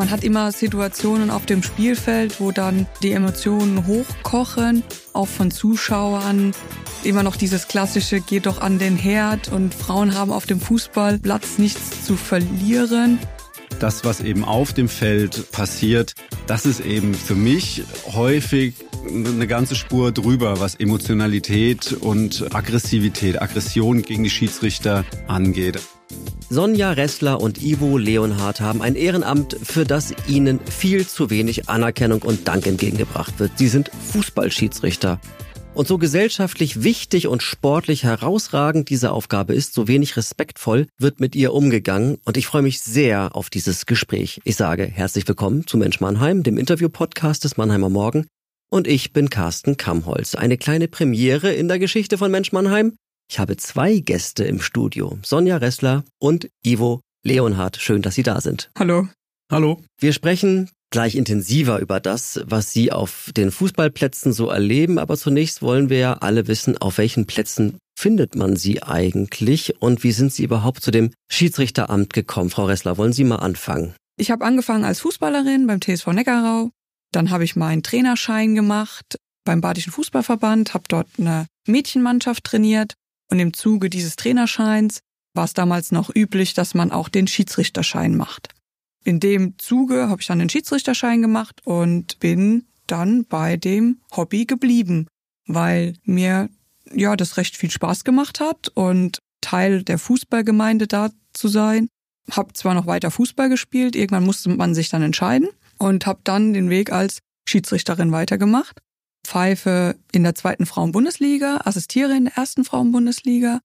Man hat immer Situationen auf dem Spielfeld, wo dann die Emotionen hochkochen, auch von Zuschauern. Immer noch dieses klassische, geht doch an den Herd und Frauen haben auf dem Fußballplatz nichts zu verlieren. Das, was eben auf dem Feld passiert, das ist eben für mich häufig eine ganze Spur drüber, was Emotionalität und Aggressivität, Aggression gegen die Schiedsrichter angeht. Sonja Ressler und Ivo Leonhardt haben ein Ehrenamt, für das ihnen viel zu wenig Anerkennung und Dank entgegengebracht wird. Sie sind Fußballschiedsrichter. Und so gesellschaftlich wichtig und sportlich herausragend diese Aufgabe ist, so wenig respektvoll wird mit ihr umgegangen. Und ich freue mich sehr auf dieses Gespräch. Ich sage herzlich willkommen zu Mensch Mannheim, dem Interview-Podcast des Mannheimer Morgen. Und ich bin Carsten Kamholz. Eine kleine Premiere in der Geschichte von Mensch Mannheim. Ich habe zwei Gäste im Studio. Sonja Ressler und Ivo Leonhardt. Schön, dass Sie da sind. Hallo. Hallo. Wir sprechen gleich intensiver über das, was Sie auf den Fußballplätzen so erleben. Aber zunächst wollen wir ja alle wissen, auf welchen Plätzen findet man Sie eigentlich und wie sind Sie überhaupt zu dem Schiedsrichteramt gekommen? Frau Ressler, wollen Sie mal anfangen? Ich habe angefangen als Fußballerin beim TSV Neckarau. Dann habe ich meinen Trainerschein gemacht beim Badischen Fußballverband, habe dort eine Mädchenmannschaft trainiert und im Zuge dieses Trainerscheins war es damals noch üblich, dass man auch den Schiedsrichterschein macht. In dem Zuge habe ich dann den Schiedsrichterschein gemacht und bin dann bei dem Hobby geblieben, weil mir ja das recht viel Spaß gemacht hat und Teil der Fußballgemeinde da zu sein. Hab zwar noch weiter Fußball gespielt, irgendwann musste man sich dann entscheiden und habe dann den Weg als Schiedsrichterin weitergemacht pfeife in der zweiten Frauenbundesliga, assistiere in der ersten Frauenbundesliga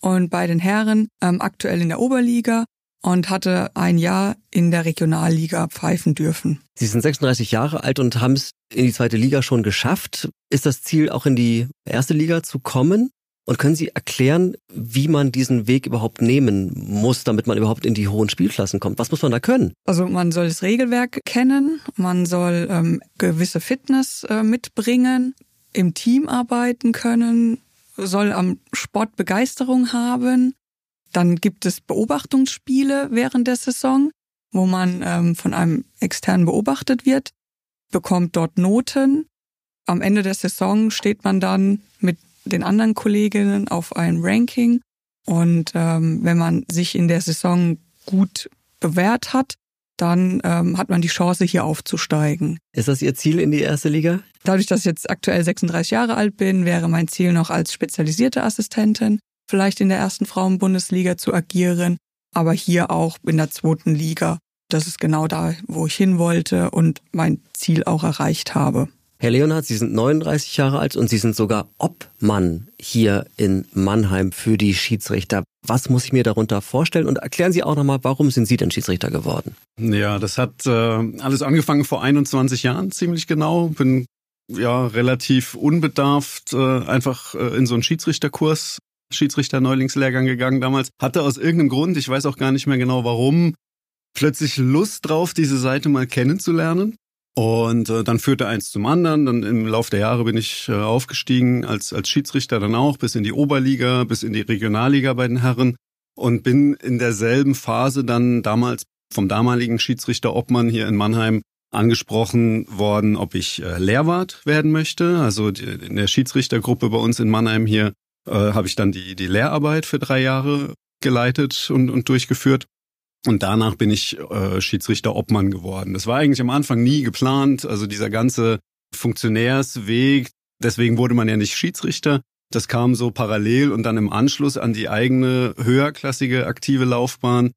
und bei den Herren ähm, aktuell in der Oberliga und hatte ein Jahr in der Regionalliga pfeifen dürfen. Sie sind 36 Jahre alt und haben es in die zweite Liga schon geschafft. Ist das Ziel auch in die erste Liga zu kommen? Und können Sie erklären, wie man diesen Weg überhaupt nehmen muss, damit man überhaupt in die hohen Spielklassen kommt? Was muss man da können? Also man soll das Regelwerk kennen, man soll ähm, gewisse Fitness äh, mitbringen, im Team arbeiten können, soll am Sport Begeisterung haben. Dann gibt es Beobachtungsspiele während der Saison, wo man ähm, von einem externen beobachtet wird, bekommt dort Noten. Am Ende der Saison steht man dann mit den anderen Kolleginnen auf ein Ranking. Und ähm, wenn man sich in der Saison gut bewährt hat, dann ähm, hat man die Chance, hier aufzusteigen. Ist das Ihr Ziel in die erste Liga? Dadurch, dass ich jetzt aktuell 36 Jahre alt bin, wäre mein Ziel noch als spezialisierte Assistentin vielleicht in der ersten Frauenbundesliga zu agieren, aber hier auch in der zweiten Liga. Das ist genau da, wo ich hin wollte und mein Ziel auch erreicht habe. Herr Leonhardt, Sie sind 39 Jahre alt und Sie sind sogar Obmann hier in Mannheim für die Schiedsrichter. Was muss ich mir darunter vorstellen? Und erklären Sie auch nochmal, warum sind Sie denn Schiedsrichter geworden? Ja, das hat äh, alles angefangen vor 21 Jahren, ziemlich genau. Bin ja relativ unbedarft äh, einfach äh, in so einen Schiedsrichterkurs, Schiedsrichter-Neulingslehrgang gegangen damals. Hatte aus irgendeinem Grund, ich weiß auch gar nicht mehr genau warum, plötzlich Lust drauf, diese Seite mal kennenzulernen und äh, dann führte eins zum anderen. Dann im Laufe der Jahre bin ich äh, aufgestiegen als, als Schiedsrichter dann auch bis in die Oberliga, bis in die Regionalliga bei den Herren und bin in derselben Phase dann damals vom damaligen Schiedsrichter Obmann hier in Mannheim angesprochen worden, ob ich äh, Lehrwart werden möchte. Also die, in der Schiedsrichtergruppe bei uns in Mannheim hier äh, habe ich dann die, die Lehrarbeit für drei Jahre geleitet und, und durchgeführt. Und danach bin ich äh, Schiedsrichter Obmann geworden. Das war eigentlich am Anfang nie geplant. Also dieser ganze Funktionärsweg, deswegen wurde man ja nicht Schiedsrichter. Das kam so parallel und dann im Anschluss an die eigene höherklassige aktive Laufbahn.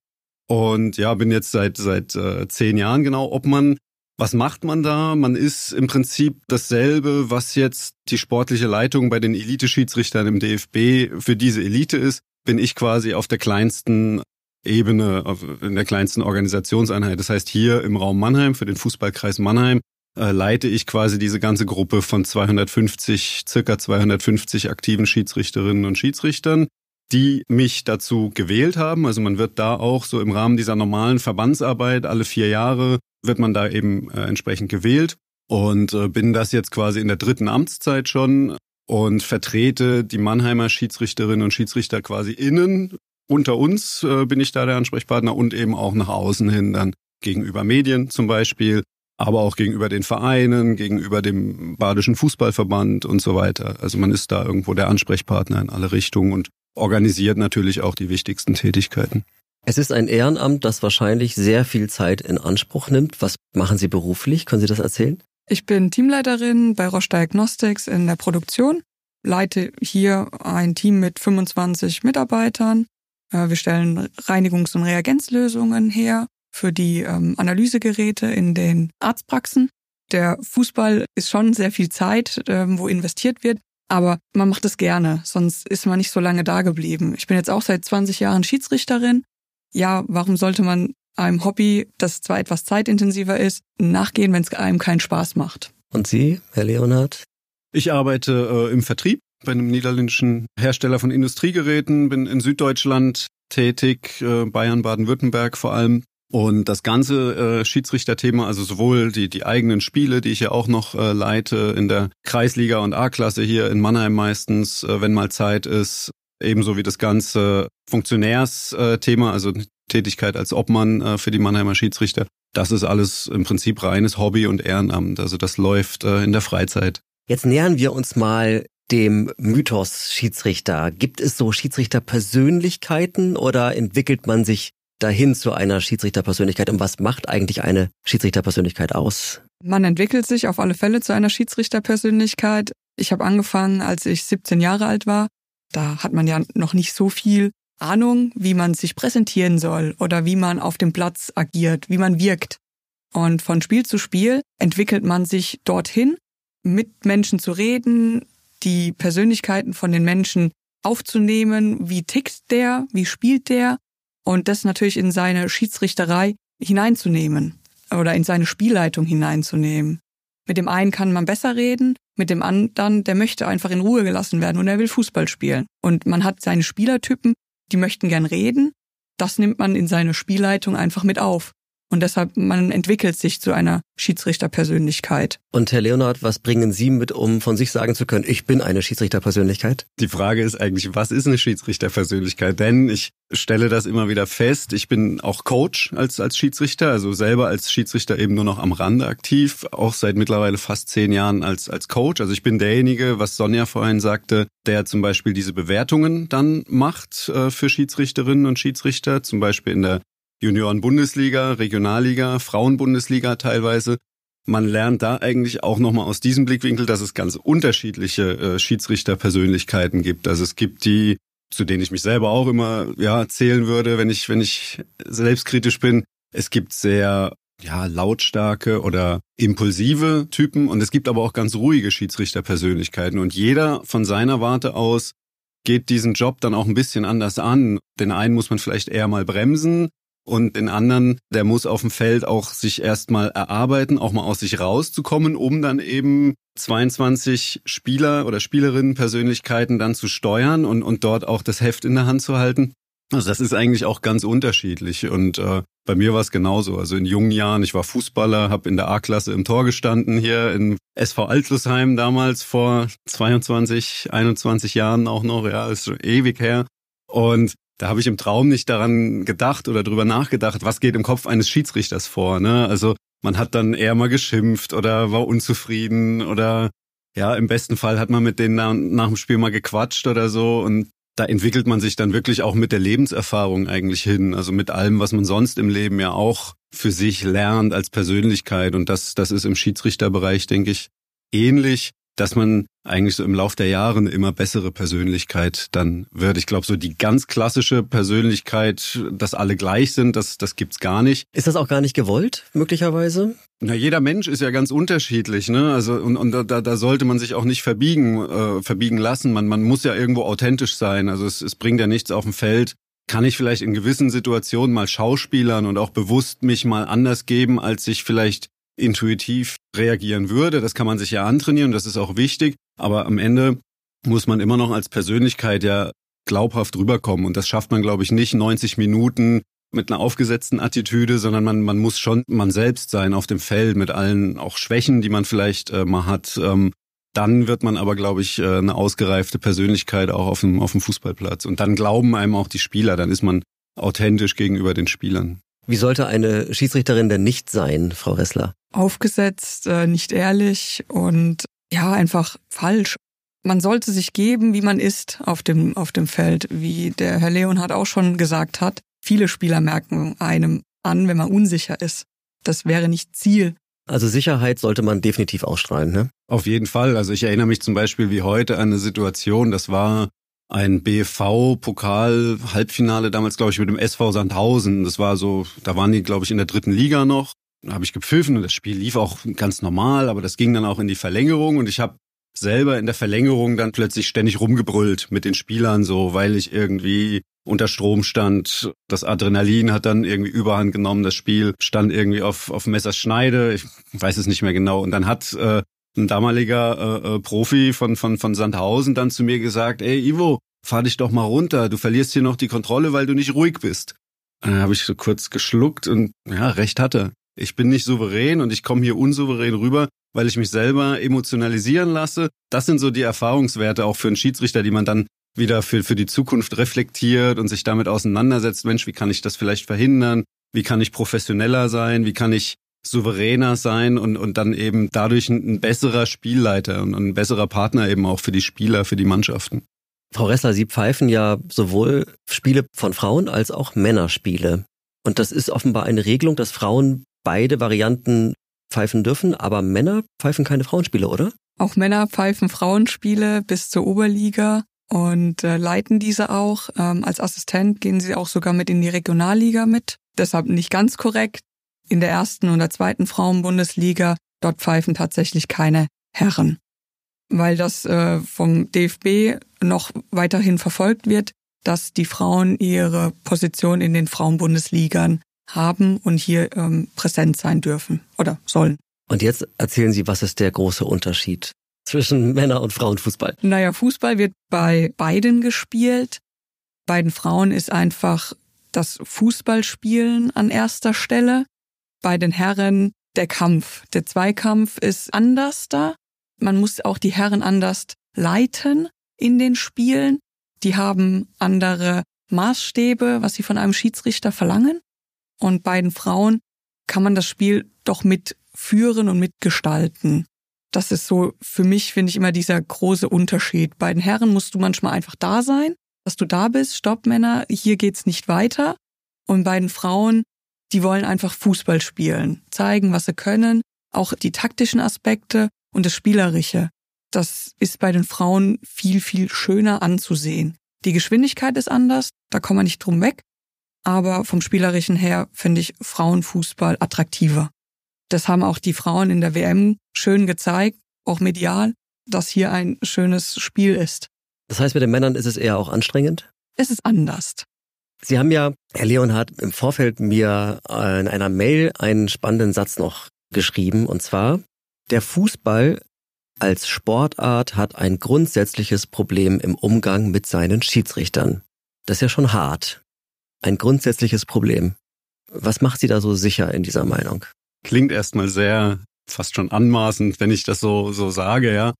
Und ja, bin jetzt seit seit äh, zehn Jahren genau Obmann. Was macht man da? Man ist im Prinzip dasselbe, was jetzt die sportliche Leitung bei den Elite-Schiedsrichtern im DFB für diese Elite ist. Bin ich quasi auf der kleinsten Ebene, in der kleinsten Organisationseinheit. Das heißt, hier im Raum Mannheim, für den Fußballkreis Mannheim, äh, leite ich quasi diese ganze Gruppe von 250, circa 250 aktiven Schiedsrichterinnen und Schiedsrichtern, die mich dazu gewählt haben. Also man wird da auch so im Rahmen dieser normalen Verbandsarbeit alle vier Jahre wird man da eben äh, entsprechend gewählt und äh, bin das jetzt quasi in der dritten Amtszeit schon und vertrete die Mannheimer Schiedsrichterinnen und Schiedsrichter quasi innen unter uns äh, bin ich da der Ansprechpartner und eben auch nach außen hin dann gegenüber Medien zum Beispiel, aber auch gegenüber den Vereinen, gegenüber dem Badischen Fußballverband und so weiter. Also man ist da irgendwo der Ansprechpartner in alle Richtungen und organisiert natürlich auch die wichtigsten Tätigkeiten. Es ist ein Ehrenamt, das wahrscheinlich sehr viel Zeit in Anspruch nimmt. Was machen Sie beruflich? Können Sie das erzählen? Ich bin Teamleiterin bei Roche Diagnostics in der Produktion, leite hier ein Team mit 25 Mitarbeitern. Äh, wir stellen Reinigungs- und Reagenzlösungen her für die ähm, Analysegeräte in den Arztpraxen. Der Fußball ist schon sehr viel Zeit, ähm, wo investiert wird, aber man macht es gerne, sonst ist man nicht so lange da geblieben. Ich bin jetzt auch seit 20 Jahren Schiedsrichterin. Ja, warum sollte man einem Hobby, das zwar etwas zeitintensiver ist, nachgehen, wenn es einem keinen Spaß macht? Und Sie, Herr Leonhard? Ich arbeite äh, im Vertrieb bei einem niederländischen Hersteller von Industriegeräten, bin in Süddeutschland tätig, äh, Bayern, Baden-Württemberg vor allem und das ganze äh, Schiedsrichterthema, also sowohl die, die eigenen Spiele, die ich ja auch noch äh, leite in der Kreisliga und A-Klasse hier in Mannheim meistens, äh, wenn mal Zeit ist, ebenso wie das ganze Funktionärsthema, also Tätigkeit als Obmann äh, für die Mannheimer Schiedsrichter. Das ist alles im Prinzip reines Hobby und Ehrenamt. Also das läuft äh, in der Freizeit. Jetzt nähern wir uns mal dem Mythos Schiedsrichter. Gibt es so Schiedsrichterpersönlichkeiten oder entwickelt man sich dahin zu einer Schiedsrichterpersönlichkeit und was macht eigentlich eine Schiedsrichterpersönlichkeit aus? Man entwickelt sich auf alle Fälle zu einer Schiedsrichterpersönlichkeit. Ich habe angefangen, als ich 17 Jahre alt war. Da hat man ja noch nicht so viel Ahnung, wie man sich präsentieren soll oder wie man auf dem Platz agiert, wie man wirkt. Und von Spiel zu Spiel entwickelt man sich dorthin, mit Menschen zu reden, die Persönlichkeiten von den Menschen aufzunehmen, wie tickt der, wie spielt der und das natürlich in seine Schiedsrichterei hineinzunehmen oder in seine Spielleitung hineinzunehmen. Mit dem einen kann man besser reden, mit dem anderen, der möchte einfach in Ruhe gelassen werden und er will Fußball spielen. Und man hat seine Spielertypen, die möchten gern reden. Das nimmt man in seine Spielleitung einfach mit auf. Und deshalb, man entwickelt sich zu einer Schiedsrichterpersönlichkeit. Und Herr Leonard, was bringen Sie mit, um von sich sagen zu können, ich bin eine Schiedsrichterpersönlichkeit? Die Frage ist eigentlich, was ist eine Schiedsrichterpersönlichkeit? Denn ich stelle das immer wieder fest. Ich bin auch Coach als, als Schiedsrichter, also selber als Schiedsrichter eben nur noch am Rande aktiv, auch seit mittlerweile fast zehn Jahren als, als Coach. Also ich bin derjenige, was Sonja vorhin sagte, der zum Beispiel diese Bewertungen dann macht äh, für Schiedsrichterinnen und Schiedsrichter, zum Beispiel in der Junioren-Bundesliga, Regionalliga, Frauen-Bundesliga teilweise. Man lernt da eigentlich auch nochmal aus diesem Blickwinkel, dass es ganz unterschiedliche äh, Schiedsrichterpersönlichkeiten gibt. Also es gibt die, zu denen ich mich selber auch immer ja zählen würde, wenn ich wenn ich selbstkritisch bin. Es gibt sehr ja lautstarke oder impulsive Typen und es gibt aber auch ganz ruhige Schiedsrichterpersönlichkeiten und jeder von seiner Warte aus geht diesen Job dann auch ein bisschen anders an. Den einen muss man vielleicht eher mal bremsen, und den anderen, der muss auf dem Feld auch sich erstmal erarbeiten, auch mal aus sich rauszukommen, um dann eben 22 Spieler oder Spielerinnen Persönlichkeiten dann zu steuern und, und dort auch das Heft in der Hand zu halten. Also das ist eigentlich auch ganz unterschiedlich und äh, bei mir war es genauso. Also in jungen Jahren, ich war Fußballer, habe in der A-Klasse im Tor gestanden hier in SV Altlusheim damals vor 22, 21 Jahren auch noch, ja, ist schon ewig her. Und da habe ich im Traum nicht daran gedacht oder drüber nachgedacht, was geht im Kopf eines Schiedsrichters vor. Ne? Also man hat dann eher mal geschimpft oder war unzufrieden oder ja, im besten Fall hat man mit denen nach, nach dem Spiel mal gequatscht oder so und da entwickelt man sich dann wirklich auch mit der Lebenserfahrung eigentlich hin, also mit allem, was man sonst im Leben ja auch für sich lernt als Persönlichkeit und das, das ist im Schiedsrichterbereich, denke ich, ähnlich dass man eigentlich so im Lauf der Jahre eine immer bessere Persönlichkeit dann wird. Ich glaube, so die ganz klassische Persönlichkeit, dass alle gleich sind, das, das gibt's gar nicht. Ist das auch gar nicht gewollt, möglicherweise? Na, jeder Mensch ist ja ganz unterschiedlich, ne? Also und, und da, da sollte man sich auch nicht verbiegen, äh, verbiegen lassen. Man, man muss ja irgendwo authentisch sein. Also es, es bringt ja nichts auf dem Feld. Kann ich vielleicht in gewissen Situationen mal Schauspielern und auch bewusst mich mal anders geben, als ich vielleicht intuitiv reagieren würde. Das kann man sich ja antrainieren, das ist auch wichtig. Aber am Ende muss man immer noch als Persönlichkeit ja glaubhaft rüberkommen. Und das schafft man, glaube ich, nicht 90 Minuten mit einer aufgesetzten Attitüde, sondern man, man muss schon man selbst sein auf dem Feld mit allen auch Schwächen, die man vielleicht äh, mal hat. Ähm, dann wird man aber, glaube ich, äh, eine ausgereifte Persönlichkeit auch auf dem, auf dem Fußballplatz. Und dann glauben einem auch die Spieler, dann ist man authentisch gegenüber den Spielern. Wie sollte eine Schiedsrichterin denn nicht sein, Frau Ressler? Aufgesetzt, äh, nicht ehrlich und ja, einfach falsch. Man sollte sich geben, wie man ist auf dem, auf dem Feld, wie der Herr Leonhardt auch schon gesagt hat. Viele Spieler merken einem an, wenn man unsicher ist. Das wäre nicht Ziel. Also Sicherheit sollte man definitiv ausstrahlen, ne? Auf jeden Fall. Also ich erinnere mich zum Beispiel wie heute an eine Situation, das war ein BV-Pokal-Halbfinale damals, glaube ich, mit dem SV Sandhausen. Das war so, da waren die, glaube ich, in der dritten Liga noch. Habe ich gepfiffen und das Spiel lief auch ganz normal, aber das ging dann auch in die Verlängerung und ich habe selber in der Verlängerung dann plötzlich ständig rumgebrüllt mit den Spielern so, weil ich irgendwie unter Strom stand. Das Adrenalin hat dann irgendwie Überhand genommen. Das Spiel stand irgendwie auf, auf Messers Schneide. Ich weiß es nicht mehr genau. Und dann hat äh, ein damaliger äh, äh, Profi von, von, von Sandhausen dann zu mir gesagt, ey Ivo, fahr dich doch mal runter. Du verlierst hier noch die Kontrolle, weil du nicht ruhig bist. Dann habe ich so kurz geschluckt und ja, recht hatte. Ich bin nicht souverän und ich komme hier unsouverän rüber, weil ich mich selber emotionalisieren lasse. Das sind so die Erfahrungswerte auch für einen Schiedsrichter, die man dann wieder für, für die Zukunft reflektiert und sich damit auseinandersetzt, Mensch, wie kann ich das vielleicht verhindern? Wie kann ich professioneller sein? Wie kann ich souveräner sein und, und dann eben dadurch ein, ein besserer Spielleiter und ein besserer Partner eben auch für die Spieler, für die Mannschaften? Frau Ressler, Sie pfeifen ja sowohl Spiele von Frauen als auch Männerspiele. Und das ist offenbar eine Regelung, dass Frauen beide Varianten pfeifen dürfen, aber Männer pfeifen keine Frauenspiele, oder? Auch Männer pfeifen Frauenspiele bis zur Oberliga und äh, leiten diese auch. Ähm, als Assistent gehen sie auch sogar mit in die Regionalliga mit. Deshalb nicht ganz korrekt. In der ersten oder zweiten Frauenbundesliga, dort pfeifen tatsächlich keine Herren. Weil das äh, vom DFB noch weiterhin verfolgt wird, dass die Frauen ihre Position in den Frauenbundesligern haben und hier ähm, präsent sein dürfen oder sollen. Und jetzt erzählen Sie, was ist der große Unterschied zwischen Männer- und Frauenfußball? Naja, Fußball wird bei beiden gespielt. Bei den Frauen ist einfach das Fußballspielen an erster Stelle. Bei den Herren der Kampf. Der Zweikampf ist anders da. Man muss auch die Herren anders leiten in den Spielen. Die haben andere Maßstäbe, was sie von einem Schiedsrichter verlangen. Und bei den Frauen kann man das Spiel doch mitführen und mitgestalten das ist so für mich, finde ich, immer dieser große Unterschied. Bei den Herren musst du manchmal einfach da sein, dass du da bist, stopp Männer, hier geht's nicht weiter. Und bei den Frauen, die wollen einfach Fußball spielen, zeigen, was sie können, auch die taktischen Aspekte und das Spielerische. Das ist bei den Frauen viel, viel schöner anzusehen. Die Geschwindigkeit ist anders, da kommen wir nicht drum weg. Aber vom Spielerischen her finde ich Frauenfußball attraktiver. Das haben auch die Frauen in der WM schön gezeigt, auch medial, dass hier ein schönes Spiel ist. Das heißt, mit den Männern ist es eher auch anstrengend? Es ist anders. Sie haben ja, Herr Leonhardt, im Vorfeld mir in einer Mail einen spannenden Satz noch geschrieben, und zwar, der Fußball als Sportart hat ein grundsätzliches Problem im Umgang mit seinen Schiedsrichtern. Das ist ja schon hart. Ein grundsätzliches Problem. Was macht Sie da so sicher in dieser Meinung? Klingt erstmal sehr fast schon anmaßend, wenn ich das so, so sage, ja.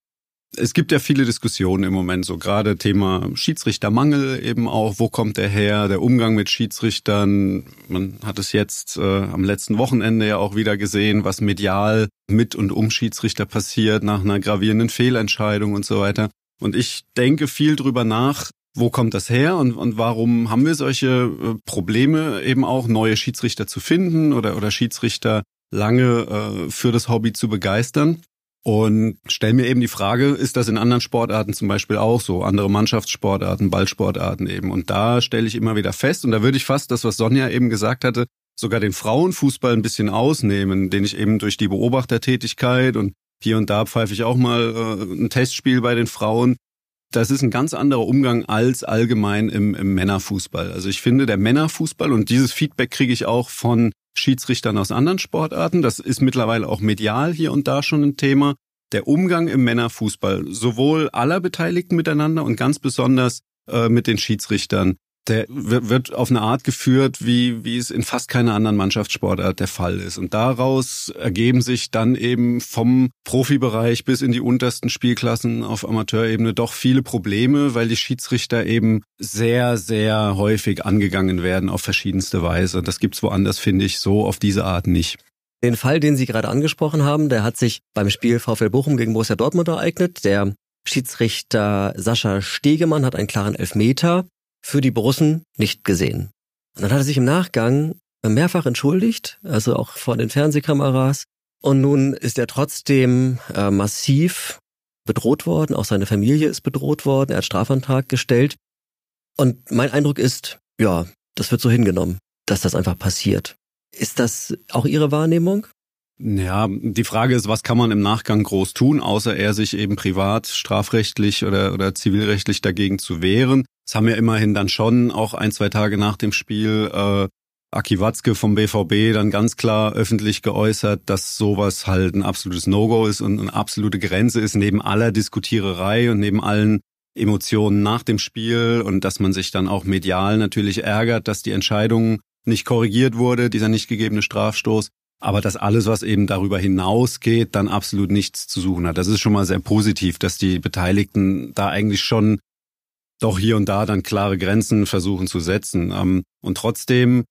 Es gibt ja viele Diskussionen im Moment, so gerade Thema Schiedsrichtermangel eben auch. Wo kommt der her? Der Umgang mit Schiedsrichtern. Man hat es jetzt äh, am letzten Wochenende ja auch wieder gesehen, was medial mit und um Schiedsrichter passiert nach einer gravierenden Fehlentscheidung und so weiter. Und ich denke viel drüber nach, wo kommt das her und, und warum haben wir solche äh, Probleme eben auch, neue Schiedsrichter zu finden oder, oder Schiedsrichter lange äh, für das Hobby zu begeistern. Und stell mir eben die Frage, ist das in anderen Sportarten zum Beispiel auch so? Andere Mannschaftssportarten, Ballsportarten eben. Und da stelle ich immer wieder fest, und da würde ich fast das, was Sonja eben gesagt hatte, sogar den Frauenfußball ein bisschen ausnehmen, den ich eben durch die Beobachtertätigkeit und hier und da pfeife ich auch mal äh, ein Testspiel bei den Frauen. Das ist ein ganz anderer Umgang als allgemein im, im Männerfußball. Also ich finde, der Männerfußball, und dieses Feedback kriege ich auch von Schiedsrichtern aus anderen Sportarten. Das ist mittlerweile auch medial hier und da schon ein Thema. Der Umgang im Männerfußball, sowohl aller Beteiligten miteinander und ganz besonders äh, mit den Schiedsrichtern, der wird auf eine Art geführt, wie, wie es in fast keiner anderen Mannschaftssportart der Fall ist. Und daraus ergeben sich dann eben vom Profibereich bis in die untersten Spielklassen auf Amateurebene doch viele Probleme, weil die Schiedsrichter eben sehr, sehr häufig angegangen werden auf verschiedenste Weise. Das gibt's woanders, finde ich, so auf diese Art nicht. Den Fall, den Sie gerade angesprochen haben, der hat sich beim Spiel VfL Bochum gegen Borussia Dortmund ereignet. Der Schiedsrichter Sascha Stegemann hat einen klaren Elfmeter für die Borussen nicht gesehen. Und dann hat er sich im Nachgang mehrfach entschuldigt, also auch vor den Fernsehkameras. Und nun ist er trotzdem äh, massiv bedroht worden, auch seine Familie ist bedroht worden, er hat Strafantrag gestellt. Und mein Eindruck ist, ja, das wird so hingenommen, dass das einfach passiert. Ist das auch Ihre Wahrnehmung? Ja, die Frage ist, was kann man im Nachgang groß tun, außer er sich eben privat, strafrechtlich oder, oder zivilrechtlich dagegen zu wehren. Das haben wir immerhin dann schon auch ein, zwei Tage nach dem Spiel äh, Aki Watzke vom BVB dann ganz klar öffentlich geäußert, dass sowas halt ein absolutes No-Go ist und eine absolute Grenze ist neben aller Diskutiererei und neben allen Emotionen nach dem Spiel und dass man sich dann auch medial natürlich ärgert, dass die Entscheidung nicht korrigiert wurde, dieser nicht gegebene Strafstoß aber dass alles, was eben darüber hinausgeht, dann absolut nichts zu suchen hat. Das ist schon mal sehr positiv, dass die Beteiligten da eigentlich schon doch hier und da dann klare Grenzen versuchen zu setzen. Ähm, und trotzdem,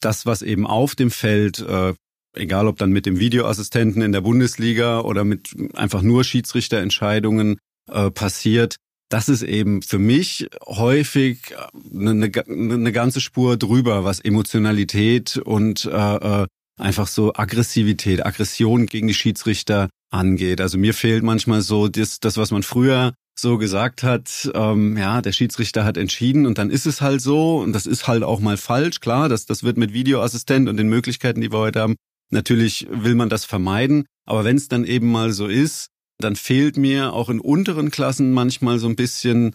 das, was eben auf dem Feld, äh, egal ob dann mit dem Videoassistenten in der Bundesliga oder mit einfach nur Schiedsrichterentscheidungen äh, passiert, das ist eben für mich häufig eine, eine, ganze Spur drüber, was Emotionalität und äh, äh einfach so Aggressivität, Aggression gegen die Schiedsrichter angeht. Also mir fehlt manchmal so das, das was man früher so gesagt hat, ähm, ja, der Schiedsrichter hat entschieden und dann ist es halt so und das ist halt auch mal falsch, klar, das, das wird mit Videoassistent und den Möglichkeiten, die wir heute haben, natürlich will man das vermeiden, aber wenn es dann eben mal so ist, dann fehlt mir auch in unteren Klassen manchmal so ein bisschen,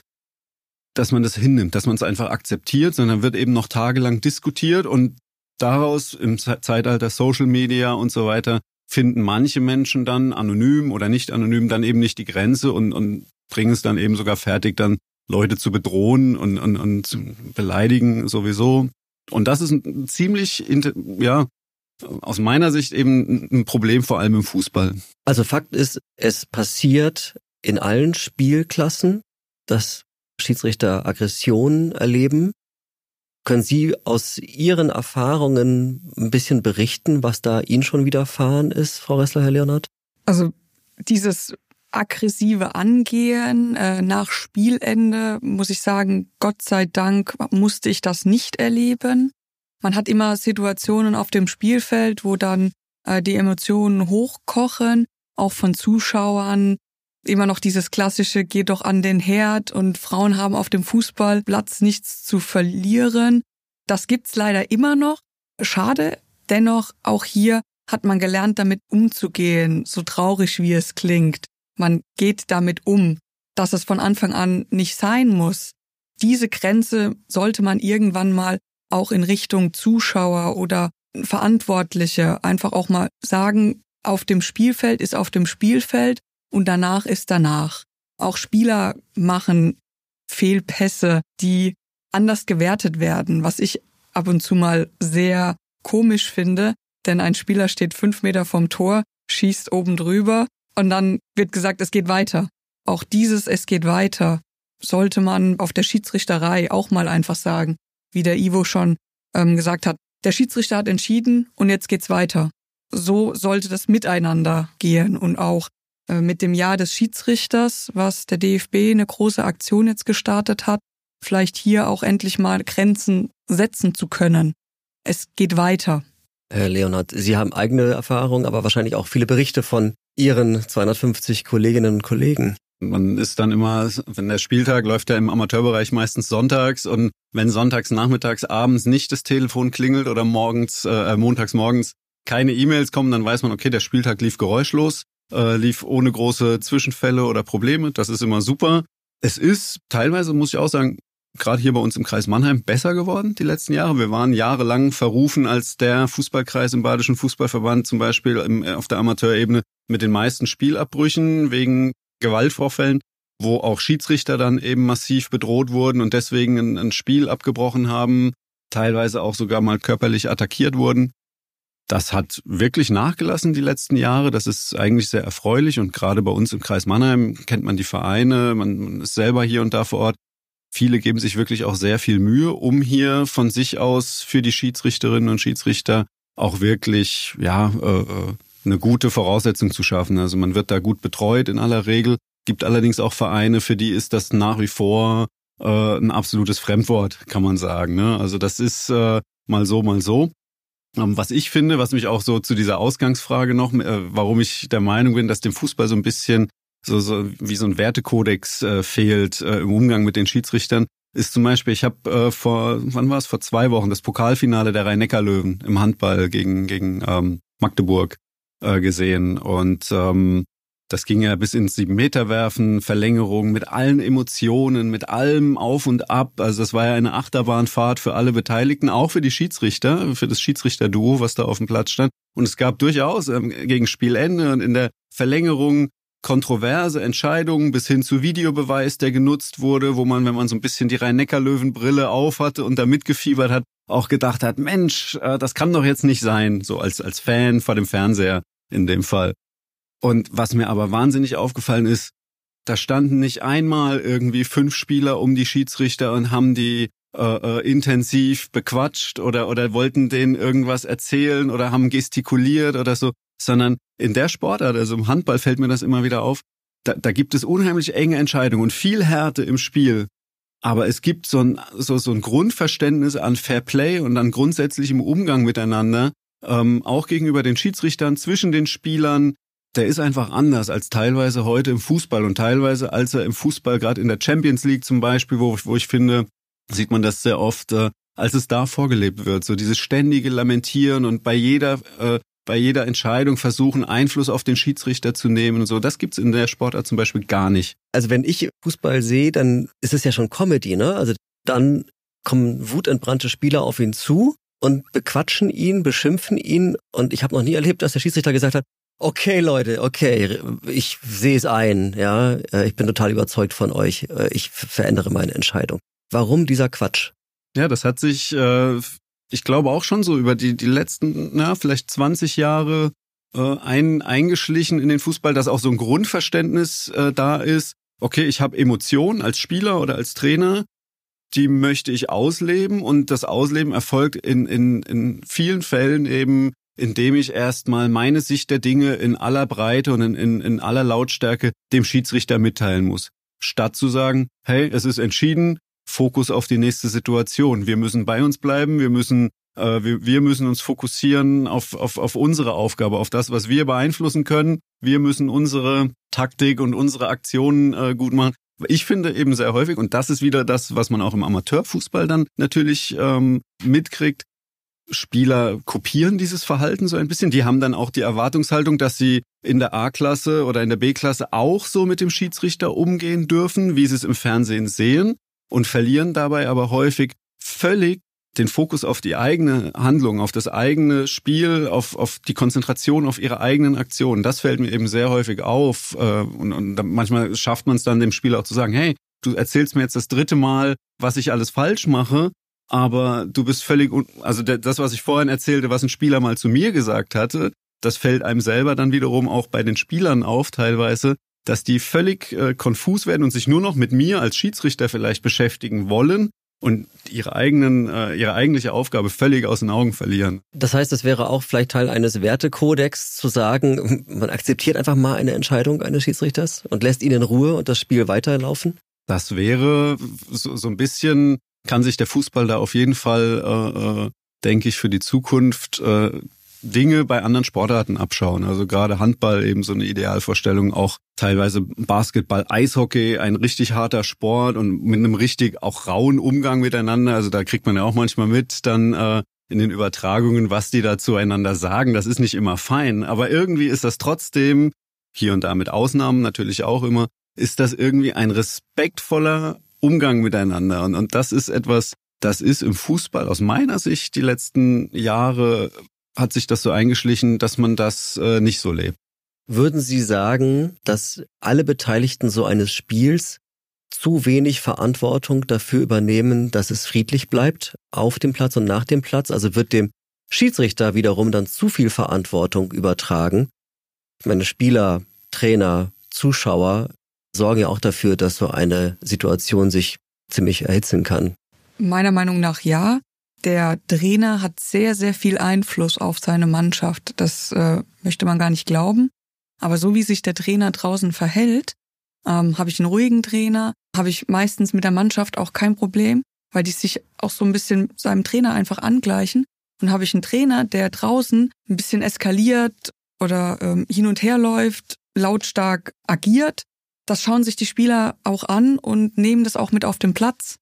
dass man das hinnimmt, dass man es einfach akzeptiert, sondern wird eben noch tagelang diskutiert und daraus im Zeitalter Social Media und so weiter finden manche Menschen dann anonym oder nicht anonym dann eben nicht die Grenze und, und bringen es dann eben sogar fertig, dann Leute zu bedrohen und, und, und beleidigen sowieso. Und das ist ein ziemlich, ja, aus meiner Sicht eben ein Problem vor allem im Fußball. Also Fakt ist, es passiert in allen Spielklassen, dass Schiedsrichter Aggressionen erleben. Können Sie aus Ihren Erfahrungen ein bisschen berichten, was da Ihnen schon widerfahren ist, Frau Ressler, Herr Leonard? Also dieses aggressive Angehen äh, nach Spielende, muss ich sagen, Gott sei Dank musste ich das nicht erleben. Man hat immer Situationen auf dem Spielfeld, wo dann äh, die Emotionen hochkochen, auch von Zuschauern, immer noch dieses klassische, geh doch an den Herd und Frauen haben auf dem Fußballplatz nichts zu verlieren. Das gibt's leider immer noch. Schade. Dennoch, auch hier hat man gelernt, damit umzugehen, so traurig wie es klingt. Man geht damit um, dass es von Anfang an nicht sein muss. Diese Grenze sollte man irgendwann mal auch in Richtung Zuschauer oder Verantwortliche einfach auch mal sagen, auf dem Spielfeld ist auf dem Spielfeld und danach ist danach. Auch Spieler machen Fehlpässe, die anders gewertet werden, was ich ab und zu mal sehr komisch finde, denn ein Spieler steht fünf Meter vom Tor, schießt oben drüber und dann wird gesagt, es geht weiter. Auch dieses Es geht weiter sollte man auf der Schiedsrichterei auch mal einfach sagen, wie der Ivo schon ähm, gesagt hat. Der Schiedsrichter hat entschieden und jetzt geht's weiter. So sollte das miteinander gehen und auch äh, mit dem Jahr des Schiedsrichters, was der DFB eine große Aktion jetzt gestartet hat, vielleicht hier auch endlich mal Grenzen setzen zu können. Es geht weiter. Herr Leonhard, Sie haben eigene Erfahrungen, aber wahrscheinlich auch viele Berichte von Ihren 250 Kolleginnen und Kollegen. Man ist dann immer, wenn der Spieltag läuft ja im Amateurbereich meistens sonntags und wenn sonntags nachmittags abends nicht das Telefon klingelt oder morgens, äh, montags morgens keine E-Mails kommen, dann weiß man, okay, der Spieltag lief geräuschlos äh, lief ohne große Zwischenfälle oder Probleme. Das ist immer super. Es ist teilweise, muss ich auch sagen, gerade hier bei uns im Kreis Mannheim besser geworden die letzten Jahre. Wir waren jahrelang verrufen als der Fußballkreis im Badischen Fußballverband zum Beispiel im, äh, auf der Amateurebene mit den meisten Spielabbrüchen wegen Gewaltvorfällen. wo auch Schiedsrichter dann eben massiv bedroht wurden und deswegen ein, ein Spiel abgebrochen haben, teilweise auch sogar mal körperlich attackiert wurden. Das hat wirklich nachgelassen die letzten Jahre. Das ist eigentlich sehr erfreulich und gerade bei uns im Kreis Mannheim kennt man die Vereine, man ist selber hier und da vor Ort. Viele geben sich wirklich auch sehr viel Mühe, um hier von sich aus für die Schiedsrichterinnen und Schiedsrichter auch wirklich ja äh, äh eine gute Voraussetzung zu schaffen. Also man wird da gut betreut in aller Regel. Gibt allerdings auch Vereine, für die ist das nach wie vor äh, ein absolutes Fremdwort, kann man sagen. Ne? Also das ist äh, mal so, mal so. Ähm, was ich finde, was mich auch so zu dieser Ausgangsfrage noch, äh, warum ich der Meinung bin, dass dem Fußball so ein bisschen so, so wie so ein Wertekodex äh, fehlt äh, im Umgang mit den Schiedsrichtern, ist zum Beispiel, ich habe äh, vor, wann war es, vor zwei Wochen das Pokalfinale der Rhein-Neckar-Löwen im Handball gegen, gegen ähm, Magdeburg äh, gesehen. Und ähm, das ging ja bis ins Sieben-Meter-Werfen, Verlängerung mit allen Emotionen, mit allem Auf und Ab. Also das war ja eine Achterbahnfahrt für alle Beteiligten, auch für die Schiedsrichter, für das Schiedsrichter-Duo, was da auf dem Platz stand. Und es gab durchaus ähm, gegen Spielende und in der Verlängerung kontroverse Entscheidungen bis hin zu Videobeweis, der genutzt wurde, wo man, wenn man so ein bisschen die Rhein-Neckar-Löwen-Brille aufhatte und da mitgefiebert hat, auch gedacht hat, Mensch, äh, das kann doch jetzt nicht sein, so als, als Fan vor dem Fernseher in dem Fall. Und was mir aber wahnsinnig aufgefallen ist, da standen nicht einmal irgendwie fünf Spieler um die Schiedsrichter und haben die äh, äh, intensiv bequatscht oder oder wollten denen irgendwas erzählen oder haben gestikuliert oder so, sondern in der Sportart, also im Handball fällt mir das immer wieder auf, da, da gibt es unheimlich enge Entscheidungen und viel Härte im Spiel. Aber es gibt so ein, so, so ein Grundverständnis an Fair Play und an grundsätzlichem Umgang miteinander, ähm, auch gegenüber den Schiedsrichtern, zwischen den Spielern, der ist einfach anders als teilweise heute im Fußball und teilweise als er im Fußball, gerade in der Champions League zum Beispiel, wo, wo ich finde, sieht man das sehr oft, äh, als es da vorgelebt wird. So dieses ständige Lamentieren und bei jeder, äh, bei jeder Entscheidung versuchen, Einfluss auf den Schiedsrichter zu nehmen und so. Das gibt's in der Sportart zum Beispiel gar nicht. Also wenn ich Fußball sehe, dann ist es ja schon Comedy, ne? Also dann kommen wutentbrannte Spieler auf ihn zu und bequatschen ihn, beschimpfen ihn. Und ich habe noch nie erlebt, dass der Schiedsrichter gesagt hat, okay Leute, okay, ich sehe es ein, ja, äh, ich bin total überzeugt von euch, äh, ich verändere meine Entscheidung. Warum dieser Quatsch? Ja, das hat sich, äh, ich glaube auch schon so über die, die letzten, na, vielleicht 20 Jahre ein, eingeschlichen in den Fußball, dass auch so ein Grundverständnis da ist, okay, ich habe Emotionen als Spieler oder als Trainer, die möchte ich ausleben und das Ausleben erfolgt in, in, in vielen Fällen eben indem ich erstmal meine Sicht der Dinge in aller Breite und in, in, in aller Lautstärke dem Schiedsrichter mitteilen muss. Statt zu sagen, hey, es ist entschieden, Fokus auf die nächste Situation. Wir müssen bei uns bleiben, wir müssen, äh, wir, wir müssen uns fokussieren auf, auf, auf unsere Aufgabe, auf das, was wir beeinflussen können. Wir müssen unsere Taktik und unsere Aktionen äh, gut machen. Ich finde eben sehr häufig, und das ist wieder das, was man auch im Amateurfußball dann natürlich ähm, mitkriegt, Spieler kopieren dieses Verhalten so ein bisschen. Die haben dann auch die Erwartungshaltung, dass sie in der A-Klasse oder in der B-Klasse auch so mit dem Schiedsrichter umgehen dürfen, wie sie es im Fernsehen sehen und verlieren dabei aber häufig völlig den Fokus auf die eigene Handlung, auf das eigene Spiel, auf, auf die Konzentration auf ihre eigenen Aktionen. Das fällt mir eben sehr häufig auf. Äh, und, und manchmal schafft man es dann dem Spieler auch zu sagen, hey, du erzählst mir jetzt das dritte Mal, was ich alles falsch mache aber du bist völlig, also das, was ich vorhin erzählte, was ein Spieler mal zu mir gesagt hatte, das fällt einem selber dann wiederum auch bei den Spielern auf teilweise, dass die völlig äh, konfus werden und sich nur noch mit mir als Schiedsrichter vielleicht beschäftigen wollen und ihre eigenen, äh, ihre eigentliche Aufgabe völlig aus den Augen verlieren. Das heißt, es wäre auch vielleicht Teil eines Wertekodex zu sagen, man akzeptiert einfach mal eine Entscheidung eines Schiedsrichters und lässt ihn in Ruhe und das Spiel weiterlaufen? Das wäre so, so ein bisschen kann sich der Fußball da auf jeden Fall, äh, äh, denke ich, für die Zukunft äh, Dinge bei anderen Sportarten abschauen. Also gerade Handball eben so eine Idealvorstellung, auch teilweise Basketball, Eishockey, ein richtig harter Sport und mit einem richtig auch rauen Umgang miteinander. Also da kriegt man ja auch manchmal mit dann äh, in den Übertragungen, was die da zueinander sagen. Das ist nicht immer fein, aber irgendwie ist das trotzdem, hier und da mit Ausnahmen natürlich auch immer, ist das irgendwie ein respektvoller Umgang miteinander. Und, und das ist etwas, das ist im Fußball aus meiner Sicht die letzten Jahre hat sich das so eingeschlichen, dass man das äh, nicht so lebt. würden Sie sagen, dass alle Beteiligten so eines Spiels zu wenig Verantwortung dafür übernehmen, dass es friedlich bleibt auf dem Platz und nach dem Platz? Also wird dem Schiedsrichter wiederum dann zu viel Verantwortung übertragen? Meine Spieler, Trainer, Zuschauer sorgen ja auch dafür, dass so eine Situation sich ziemlich erhitzen kann. Meiner Meinung nach ja. Der Trainer hat sehr, sehr viel Einfluss auf seine Mannschaft. Das äh, möchte man gar nicht glauben. Aber so wie sich der Trainer draußen verhält, ähm, habe ich einen ruhigen Trainer, habe ich meistens mit der Mannschaft auch kein Problem, weil die sich auch so ein bisschen seinem Trainer einfach angleichen. Und habe ich einen Trainer, der draußen ein bisschen eskaliert oder ähm, hin und her läuft, lautstark agiert, das schauen sich die Spieler auch an und nehmen das auch mit auf den Platz.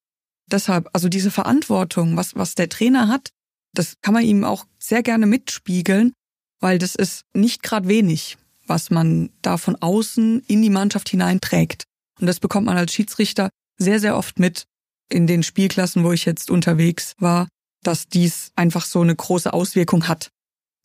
Deshalb, also diese Verantwortung, was, was der Trainer hat, das kann man ihm auch sehr gerne mitspiegeln, weil das ist nicht gerade wenig was man da von außen in die Mannschaft hineinträgt. Und das bekommt man als Schiedsrichter sehr, sehr oft mit in den Spielklassen, wo ich jetzt unterwegs war, dass dies einfach so eine große Auswirkung hat.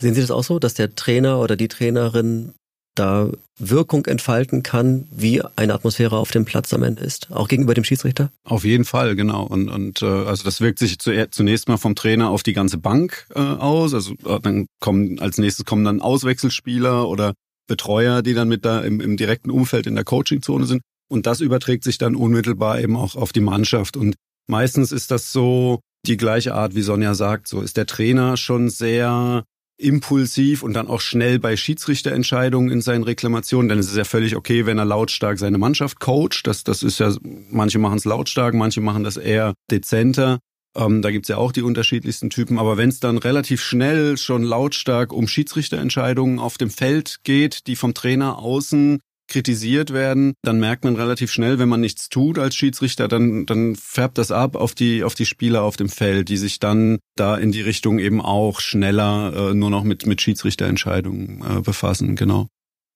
Sehen Sie das auch so, dass der Trainer oder die Trainerin da Wirkung entfalten kann, wie eine Atmosphäre auf dem Platz am Ende ist, auch gegenüber dem Schiedsrichter? Auf jeden Fall, genau. Und, und äh, also das wirkt sich zunächst mal vom Trainer auf die ganze Bank äh, aus. Also äh, dann kommen als nächstes kommen dann Auswechselspieler oder Betreuer, die dann mit da im, im direkten Umfeld in der Coachingzone sind. Und das überträgt sich dann unmittelbar eben auch auf die Mannschaft. Und meistens ist das so die gleiche Art, wie Sonja sagt. So ist der Trainer schon sehr impulsiv und dann auch schnell bei Schiedsrichterentscheidungen in seinen Reklamationen. Denn es ist ja völlig okay, wenn er lautstark seine Mannschaft coacht. Das, das ist ja, manche machen es lautstark, manche machen das eher dezenter. Ähm, da gibt's ja auch die unterschiedlichsten Typen. Aber wenn es dann relativ schnell schon lautstark um Schiedsrichterentscheidungen auf dem Feld geht, die vom Trainer außen kritisiert werden, dann merkt man relativ schnell, wenn man nichts tut als Schiedsrichter, dann, dann färbt das ab auf die, auf die Spieler auf dem Feld, die sich dann da in die Richtung eben auch schneller äh, nur noch mit, mit Schiedsrichterentscheidungen äh, befassen, genau.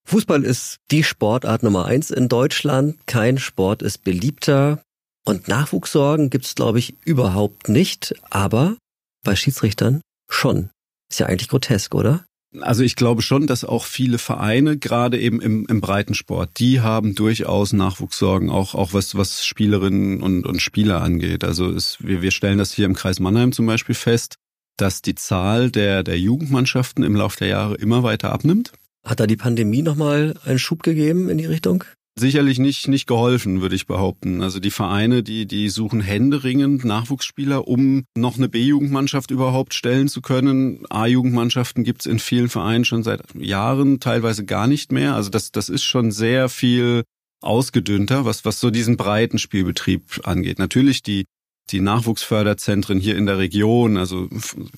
Fußball ist die Sportart Nummer eins in Deutschland. Kein Sport ist beliebter. Und Nachwuchssorgen gibt's, glaube ich, überhaupt nicht, aber bei Schiedsrichtern schon. Ist ja eigentlich grotesk, oder? Also ich glaube schon, dass auch viele Vereine, gerade eben im, im Breitensport, die haben durchaus Nachwuchssorgen, auch, auch was, was Spielerinnen und, und Spieler angeht. Also es, wir, wir stellen das hier im Kreis Mannheim zum Beispiel fest, dass die Zahl der, der Jugendmannschaften im Laufe der Jahre immer weiter abnimmt. Hat da die Pandemie nochmal einen Schub gegeben in die Richtung? Sicherlich nicht, nicht geholfen, würde ich behaupten. Also die Vereine, die, die suchen händeringend Nachwuchsspieler, um noch eine B-Jugendmannschaft überhaupt stellen zu können. A-Jugendmannschaften gibt's in vielen Vereinen schon seit Jahren, teilweise gar nicht mehr. Also das, das ist schon sehr viel ausgedünnter, was, was so diesen breiten Spielbetrieb angeht. Natürlich die, die Nachwuchsförderzentren hier in der Region, also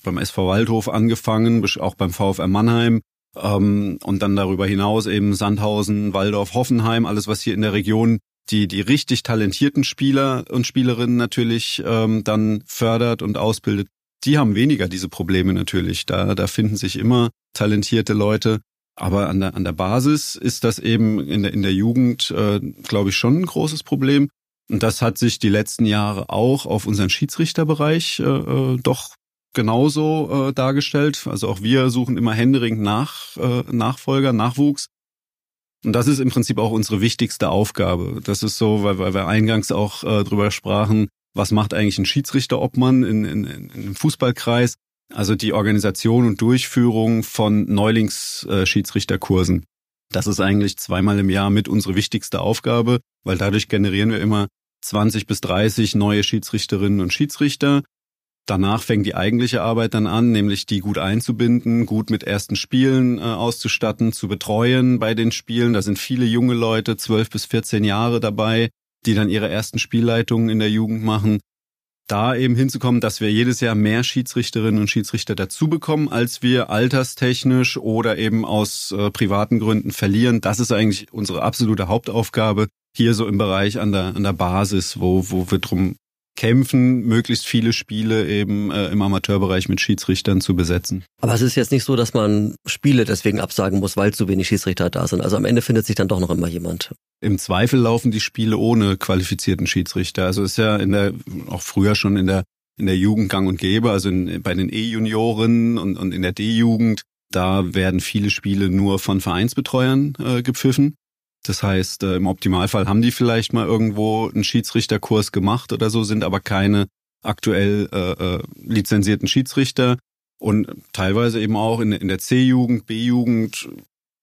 beim SV Waldhof angefangen, auch beim VfR Mannheim, ähm, und dann darüber hinaus eben Sandhausen, Waldorf, Hoffenheim, alles was hier in der Region die die richtig talentierten Spieler und Spielerinnen natürlich ähm, dann fördert und ausbildet. Die haben weniger diese Probleme natürlich. Da da finden sich immer talentierte Leute. Aber an der, an der Basis ist das eben in der, in der Jugend, äh, glaube ich, schon ein großes Problem. Und das hat sich die letzten Jahre auch auf unseren Schiedsrichterbereich äh, äh doch genauso äh, dargestellt. Also auch wir suchen immer händeringend nach äh, Nachfolger, Nachwuchs. Und das ist im Prinzip auch unsere wichtigste Aufgabe. Das ist so, weil, weil wir eingangs auch äh, drüber sprachen, was macht eigentlich ein Schiedsrichterobmann in, in, in einem Fußballkreis? Also die Organisation und Durchführung von Neulings-Schiedsrichterkursen. Das ist eigentlich zweimal im Jahr mit unsere wichtigste Aufgabe, weil dadurch generieren wir immer 20 bis 30 neue Schiedsrichterinnen und Schiedsrichter Danach fängt die eigentliche Arbeit dann an, nämlich die gut einzubinden, gut mit ersten Spielen äh, auszustatten, zu betreuen bei den Spielen. Da sind viele junge Leute, zwölf bis 14 Jahre dabei, die dann ihre ersten Spielleitungen in der Jugend machen. Da eben hinzukommen, dass wir jedes Jahr mehr Schiedsrichterinnen und Schiedsrichter dazu bekommen, als wir alterstechnisch oder eben aus äh, privaten Gründen verlieren. Das ist eigentlich unsere absolute Hauptaufgabe hier so im Bereich an der, an der Basis, wo, wo wir drum kämpfen, möglichst viele Spiele eben äh, im Amateurbereich mit Schiedsrichtern zu besetzen. Aber es ist jetzt nicht so, dass man Spiele deswegen absagen muss, weil zu wenig Schiedsrichter da sind. Also am Ende findet sich dann doch noch immer jemand. Im Zweifel laufen die Spiele ohne qualifizierten Schiedsrichter. Also ist ja in der auch früher schon in der in der Jugend gang und gäbe, also in, bei den E-Junioren und, und in der D-Jugend Da werden viele Spiele nur von Vereinsbetreuern äh, gepfiffen. Das heißt, äh, im Optimalfall haben die vielleicht mal irgendwo einen Schiedsrichterkurs gemacht oder so, sind aber keine aktuell äh, äh, lizenzierten Schiedsrichter. Und teilweise eben auch in, in der C-Jugend, B-Jugend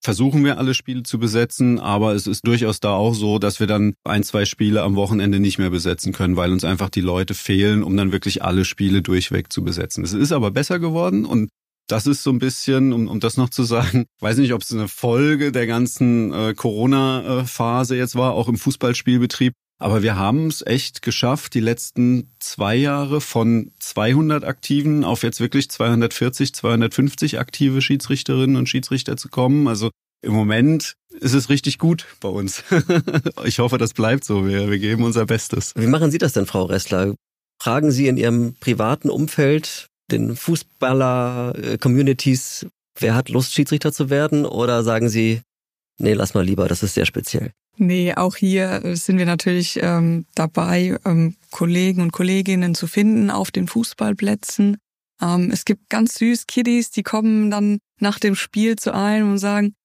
versuchen wir alle Spiele zu besetzen, aber es ist durchaus da auch so, dass wir dann ein, zwei Spiele am Wochenende nicht mehr besetzen können, weil uns einfach die Leute fehlen, um dann wirklich alle Spiele durchweg zu besetzen. Es ist aber besser geworden und das ist so ein bisschen, um, um das noch zu sagen, weiß nicht, ob es eine Folge der ganzen äh, Corona-Phase jetzt war, auch im Fußballspielbetrieb. Aber wir haben es echt geschafft, die letzten zwei Jahre von 200 Aktiven auf jetzt wirklich 240, 250 aktive Schiedsrichterinnen und Schiedsrichter zu kommen. Also im Moment ist es richtig gut bei uns. ich hoffe, das bleibt so. Wir, wir geben unser Bestes. Wie machen Sie das denn, Frau Ressler? Fragen Sie in Ihrem privaten Umfeld den Fußballer-Communities, wer hat Lust, Schiedsrichter zu werden? Oder sagen Sie, nee, lass mal lieber, das ist sehr speziell? Nee, auch hier sind wir natürlich ähm, dabei, ähm, Kollegen und Kolleginnen zu finden auf den Fußballplätzen. Ähm, es gibt ganz süß Kiddies, die kommen dann nach dem Spiel zu einem und sagen,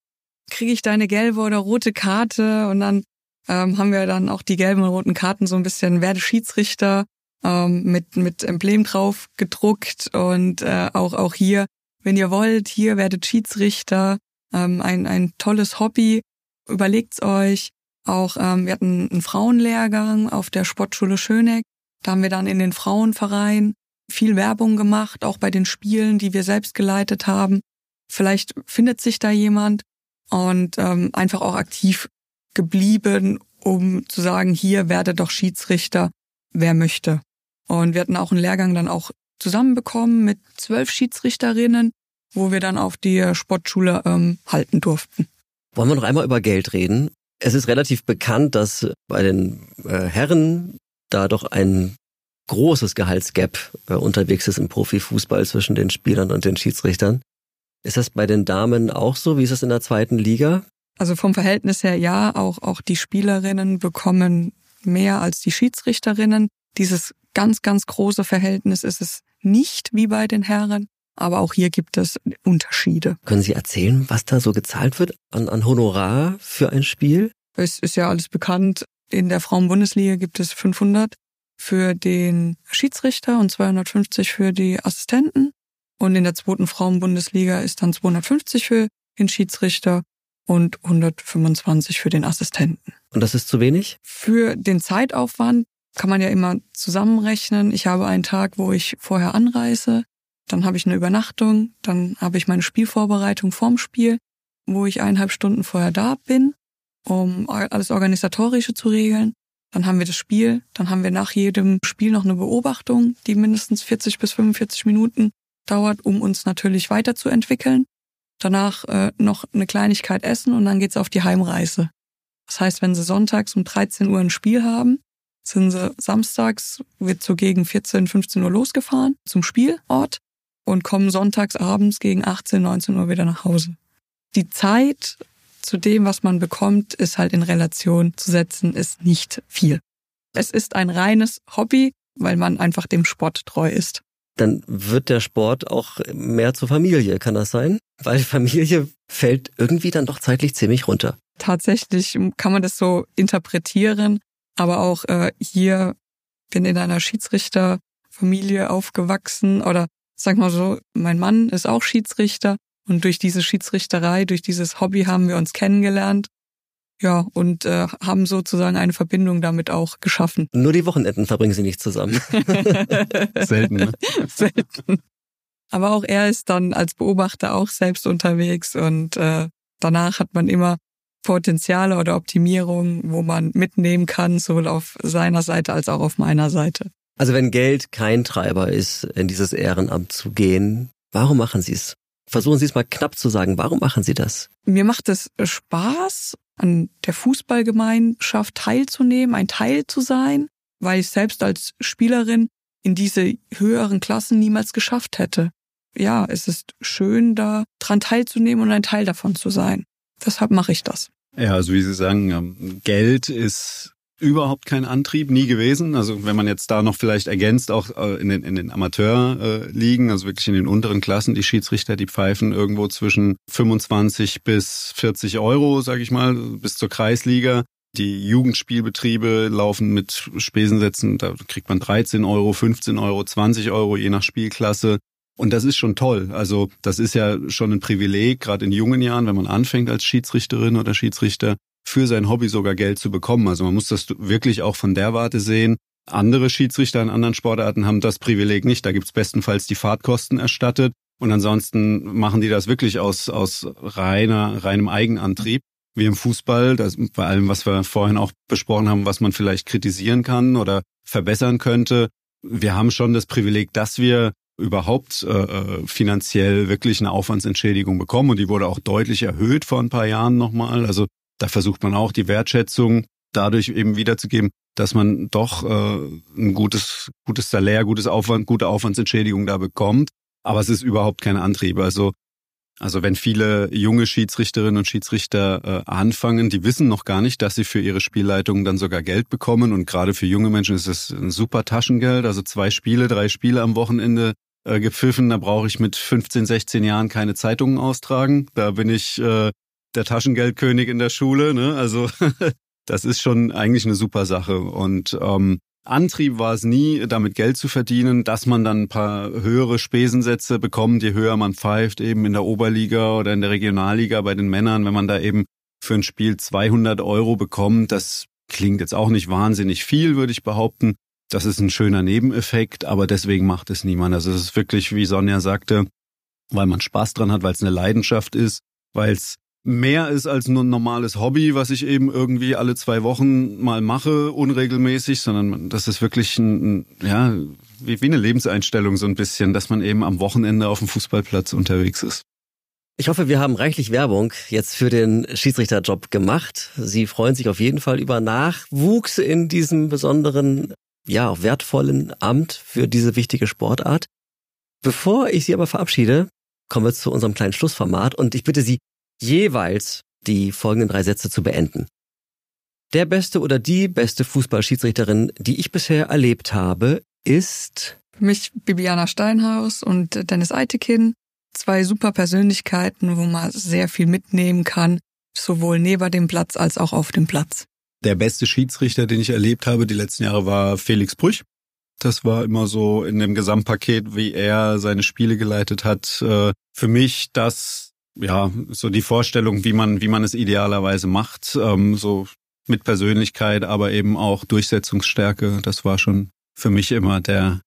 kriege ich deine gelbe oder rote Karte? Und dann ähm, haben wir dann auch die gelben und roten Karten so ein bisschen werde Schiedsrichter ähm, mit mit Emblem drauf gedruckt und äh, auch auch hier, wenn ihr wollt, hier werdet Schiedsrichter. Ähm, ein ein tolles Hobby. Überlegt's euch. Auch ähm, wir hatten einen Frauenlehrgang auf der Sportschule Schöneck. Da haben wir dann in den Frauenverein viel Werbung gemacht, auch bei den Spielen, die wir selbst geleitet haben. Vielleicht findet sich da jemand und ähm, einfach auch aktiv geblieben, um zu sagen, hier werde doch Schiedsrichter, wer möchte. Und wir hatten auch einen Lehrgang dann auch zusammenbekommen mit zwölf Schiedsrichterinnen, wo wir dann auf die Sportschule ähm, halten durften. Wollen wir noch einmal über Geld reden? Es ist relativ bekannt, dass bei den äh, Herren da doch ein großes Gehaltsgap äh, unterwegs ist im Profifußball zwischen den Spielern und den Schiedsrichtern. Ist das bei den Damen auch so? Wie ist das in der zweiten Liga? Also vom Verhältnis her ja, auch, auch die Spielerinnen bekommen mehr als die Schiedsrichterinnen. Dieses ganz, ganz große Verhältnis ist es nicht wie bei den Herren. Aber auch hier gibt es Unterschiede. Können Sie erzählen, was da so gezahlt wird an, an Honorar für ein Spiel? Es ist ja alles bekannt. In der Frauenbundesliga gibt es 500 für den Schiedsrichter und 250 für die Assistenten. Und in der zweiten Frauenbundesliga ist dann 250 für den Schiedsrichter und 125 für den Assistenten. Und das ist zu wenig? Für den Zeitaufwand kann man ja immer zusammenrechnen. Ich habe einen Tag, wo ich vorher anreise. Dann habe ich eine Übernachtung, dann habe ich meine Spielvorbereitung vorm Spiel, wo ich eineinhalb Stunden vorher da bin, um alles Organisatorische zu regeln. Dann haben wir das Spiel, dann haben wir nach jedem Spiel noch eine Beobachtung, die mindestens 40 bis 45 Minuten dauert, um uns natürlich weiterzuentwickeln. Danach äh, noch eine Kleinigkeit essen und dann geht's auf die Heimreise. Das heißt, wenn Sie sonntags um 13 Uhr ein Spiel haben, sind Sie samstags, wird so gegen 14, 15 Uhr losgefahren zum Spielort und kommen sonntags abends gegen 18, 19 Uhr wieder nach Hause. Die Zeit zu dem, was man bekommt, ist halt in Relation zu setzen, ist nicht viel. Es ist ein reines Hobby, weil man einfach dem Sport treu ist. Dann wird der Sport auch mehr zur Familie, kann das sein? Weil Familie fällt irgendwie dann doch zeitlich ziemlich runter. Tatsächlich kann man das so interpretieren, aber auch äh, hier bin in einer Schiedsrichterfamilie aufgewachsen oder sag mal so, mein Mann ist auch Schiedsrichter und durch diese Schiedsrichterei, durch dieses Hobby haben wir uns kennengelernt. Ja, und äh, haben sozusagen eine Verbindung damit auch geschaffen. Nur die Wochenenden verbringen sie nicht zusammen. Selten, ne? Selten. Aber auch er ist dann als Beobachter auch selbst unterwegs und äh, danach hat man immer Potenziale oder Optimierungen, wo man mitnehmen kann, sowohl auf seiner Seite als auch auf meiner Seite. Also wenn Geld kein Treiber ist, in dieses Ehrenamt zu gehen, warum machen Sie es? Versuchen Sie es mal knapp zu sagen, warum machen Sie das? Mir macht es Spaß, an der Fußballgemeinschaft teilzunehmen, ein Teil zu sein, weil ich selbst als Spielerin in diese höheren Klassen niemals geschafft hätte. Ja, es ist schön, da dran teilzunehmen und ein Teil davon zu sein. Deshalb mache ich das. Ja, also wie Sie sagen, ähm, Geld ist überhaupt kein Antrieb, nie gewesen. Also wenn man jetzt da noch vielleicht ergänzt, auch äh, in den, in den Amateurligen, also wirklich in den unteren Klassen, die Schiedsrichter, die pfeifen irgendwo zwischen 25 bis 40 Euro, sage ich mal, bis zur Kreisliga. Die Jugendspielbetriebe laufen mit Spesensätzen, da kriegt man 13 Euro, 15 Euro, 20 Euro, je nach Spielklasse. Und das ist schon toll. Also das ist ja schon ein Privileg, gerade in jungen Jahren, wenn man anfängt als Schiedsrichterin oder Schiedsrichter, für sein Hobby sogar Geld zu bekommen. Also man muss das wirklich auch von der Warte sehen. Andere Schiedsrichter in anderen Sportarten haben das Privileg nicht. Da gibt's bestenfalls die Fahrtkosten erstattet. Und ansonsten machen die das wirklich aus, aus reiner, reinem Eigenantrieb. Wie im Fußball, das, bei allem, was wir vorhin auch besprochen haben, was man vielleicht kritisieren kann oder verbessern könnte. Wir haben schon das Privileg, dass wir überhaupt äh, äh finanziell wirklich eine Aufwandsentschädigung bekommen und die wurde auch deutlich erhöht vor ein paar Jahren nochmal. Also da versucht man auch die Wertschätzung dadurch eben wiederzugeben, dass man doch äh, ein gutes, gutes Salär, gutes Aufwand, gute Aufwandsentschädigung da bekommt. Aber es ist überhaupt kein Antrieb. Also, also wenn viele junge Schiedsrichterinnen und Schiedsrichter äh, anfangen, die wissen noch gar nicht, dass sie für ihre Spielleitung dann sogar Geld bekommen. Und gerade für junge Menschen ist es ein super Taschengeld. Also zwei Spiele, drei Spiele am Wochenende äh, gepfiffen. Da brauche ich mit 15, 16 Jahren keine Zeitungen austragen. Da bin ich äh, der Taschengeldkönig in der Schule. Ne? Also das ist schon eigentlich eine super Sache. Und ähm, Antrieb war es nie, damit Geld zu verdienen, dass man dann ein paar höhere Spesensätze bekommt, je höher man pfeift, eben in der Oberliga oder in der Regionalliga bei den Männern, wenn man da eben für ein Spiel 200 Euro bekommt. Das klingt jetzt auch nicht wahnsinnig viel, würde ich behaupten. Das ist ein schöner Nebeneffekt, aber deswegen macht es niemand. Also es ist wirklich, wie Sonja sagte, weil man Spaß dran hat, weil es eine Leidenschaft ist, weil es mehr ist als nur ein normales Hobby, was ich eben irgendwie alle zwei Wochen mal mache, unregelmäßig, sondern das ist wirklich ein, ja, wie, wie eine Lebenseinstellung so ein bisschen, dass man eben am Wochenende auf dem Fußballplatz unterwegs ist. Ich hoffe, wir haben reichlich Werbung jetzt für den Schiedsrichterjob gemacht. Sie freuen sich auf jeden Fall über Nachwuchs in diesem besonderen, ja, auch wertvollen Amt für diese wichtige Sportart. Bevor ich Sie aber verabschiede, kommen wir zu unserem kleinen Schlussformat und ich bitte Sie, jeweils die folgenden drei Sätze zu beenden. Der beste oder die beste Fußballschiedsrichterin, die ich bisher erlebt habe, ist für mich Bibiana Steinhaus und Dennis Eitekin. Zwei super Persönlichkeiten, wo man sehr viel mitnehmen kann, sowohl neben dem Platz als auch auf dem Platz. Der beste Schiedsrichter, den ich erlebt habe die letzten Jahre, war Felix Brüch. Das war immer so in dem Gesamtpaket, wie er seine Spiele geleitet hat. Äh, für mich das ja, so die Vorstellung, wie man, wie man es idealerweise macht, ähm, so mit Persönlichkeit, aber eben auch Durchsetzungsstärke. Das war schon für mich immer der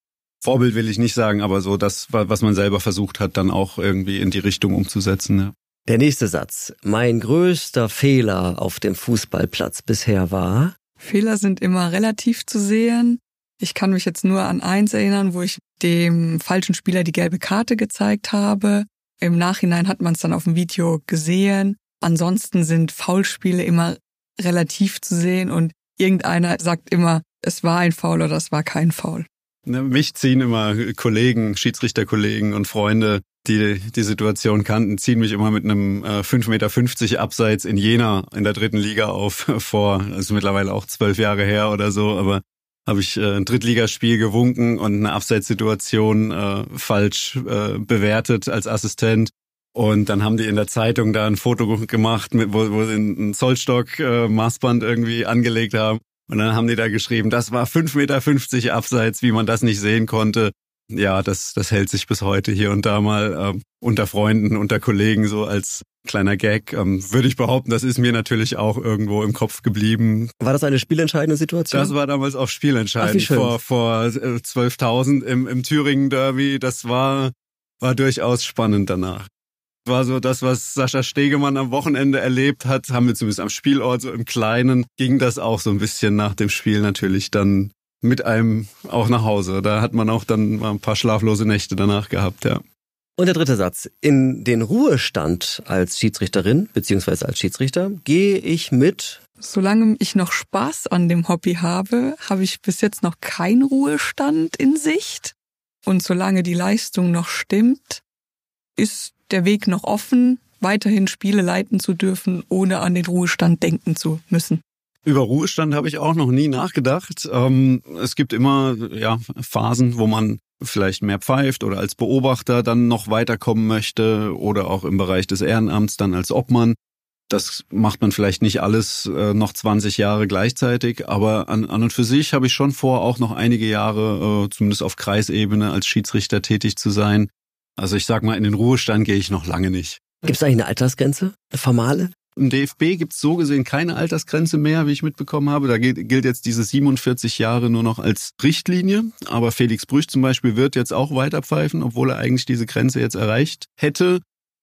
Vorbild, will ich nicht sagen, aber so das, was man selber versucht hat, dann auch irgendwie in die Richtung umzusetzen. Ja. Der nächste Satz. Mein größter Fehler auf dem Fußballplatz bisher war? Fehler sind immer relativ zu sehen. Ich kann mich jetzt nur an eins erinnern, wo ich dem falschen Spieler die gelbe Karte gezeigt habe. Im Nachhinein hat man es dann auf dem Video gesehen. Ansonsten sind Foulspiele immer relativ zu sehen und irgendeiner sagt immer, es war ein Foul oder es war kein Foul. Ne, mich ziehen immer Kollegen, Schiedsrichterkollegen und Freunde, die die Situation kannten, ziehen mich immer mit einem äh, 5,50 Meter Abseits in Jena in der dritten Liga auf vor. Also mittlerweile auch zwölf Jahre her oder so, aber habe ich äh, ein Drittligaspiel gewunken und eine Abseitssituation äh, falsch äh, bewertet als Assistent. Und dann haben die in der Zeitung da ein Foto gemacht, mit, wo, wo sie ein Zollstock-Maßband äh, irgendwie angelegt haben. Und dann haben die da geschrieben, das war 5,50 Meter abseits, wie man das nicht sehen konnte ja, das, das hält sich bis heute hier und da mal äh, unter Freunden, unter Kollegen so als kleiner Gag. Ähm, würde ich behaupten, das ist mir natürlich auch irgendwo im Kopf geblieben. War das eine spielentscheidende Situation? Das war damals auch spielentscheidend. Ach, vor vor 12.000 äh, im, im Thüringen Derby. Das war, war durchaus spannend danach. War so das, was Sascha Stegemann am Wochenende erlebt hat, haben wir zumindest am Spielort so im Kleinen, ging das auch so ein bisschen nach dem Spiel natürlich dann mit einem auch nach Hause. Da hat man auch dann mal ein paar schlaflose Nächte danach gehabt, ja. Und der dritte Satz. In den Ruhestand als Schiedsrichterin beziehungsweise als Schiedsrichter gehe ich mit. Solange ich noch Spaß an dem Hobby habe, habe ich bis jetzt noch keinen Ruhestand in Sicht. Und solange die Leistung noch stimmt, ist der Weg noch offen, weiterhin Spiele leiten zu dürfen, ohne an den Ruhestand denken zu müssen. Über Ruhestand habe ich auch noch nie nachgedacht. Ähm, es gibt immer ja, Phasen, wo man vielleicht mehr pfeift oder als Beobachter dann noch weiterkommen möchte oder auch im Bereich des Ehrenamts dann als Obmann. Das macht man vielleicht nicht alles äh, noch 20 Jahre gleichzeitig, aber an, an und für sich habe ich schon vor, auch noch einige Jahre, äh, zumindest auf Kreisebene, als Schiedsrichter tätig zu sein. Also ich sag mal, in den Ruhestand gehe ich noch lange nicht. Gibt es eigentlich eine Altersgrenze, eine formale? Im DFB gibt es so gesehen keine Altersgrenze mehr, wie ich mitbekommen habe. Da gilt jetzt diese 47 Jahre nur noch als Richtlinie. Aber Felix Brüch zum Beispiel wird jetzt auch weiter pfeifen, obwohl er eigentlich diese Grenze jetzt erreicht hätte.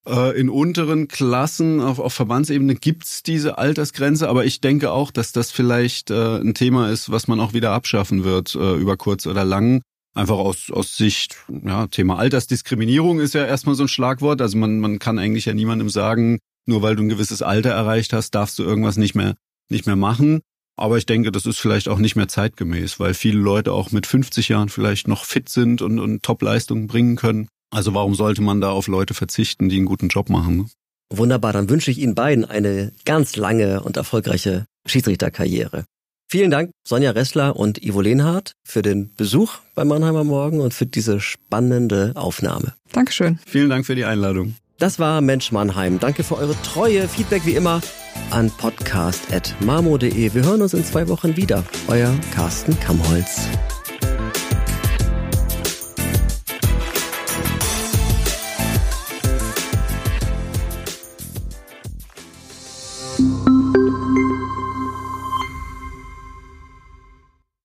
Äh, in unteren Klassen auf, auf Verbandsebene gibt's diese Altersgrenze, aber ich denke auch, dass das vielleicht äh, ein Thema ist, was man auch wieder abschaffen wird, äh, über kurz oder lang. Einfach aus, aus Sicht, ja, Thema Altersdiskriminierung ist ja erstmal so ein Schlagwort. Also man, man kann eigentlich ja niemandem sagen, nur weil du ein gewisses Alter erreicht hast, darfst du irgendwas nicht mehr, nicht mehr machen. Aber ich denke, das ist vielleicht auch nicht mehr zeitgemäß, weil viele Leute auch mit 50 Jahren vielleicht noch fit sind und, und Top-Leistungen bringen können. Also warum sollte man da auf Leute verzichten, die einen guten Job machen? Ne? Wunderbar, dann wünsche ich Ihnen beiden eine ganz lange und erfolgreiche Schiedsrichterkarriere. Vielen Dank, Sonja Ressler und Ivo Lehnhardt, für den Besuch bei Mannheimer Morgen und für diese spannende Aufnahme. Dankeschön. Vielen Dank für die Einladung. Das war Mensch Mannheim. Danke für eure Treue. Feedback wie immer an podcast.marmo.de. Wir hören uns in zwei Wochen wieder. Euer Carsten Kamholz.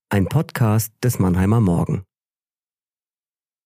Ein Podcast des Mannheimer Morgen.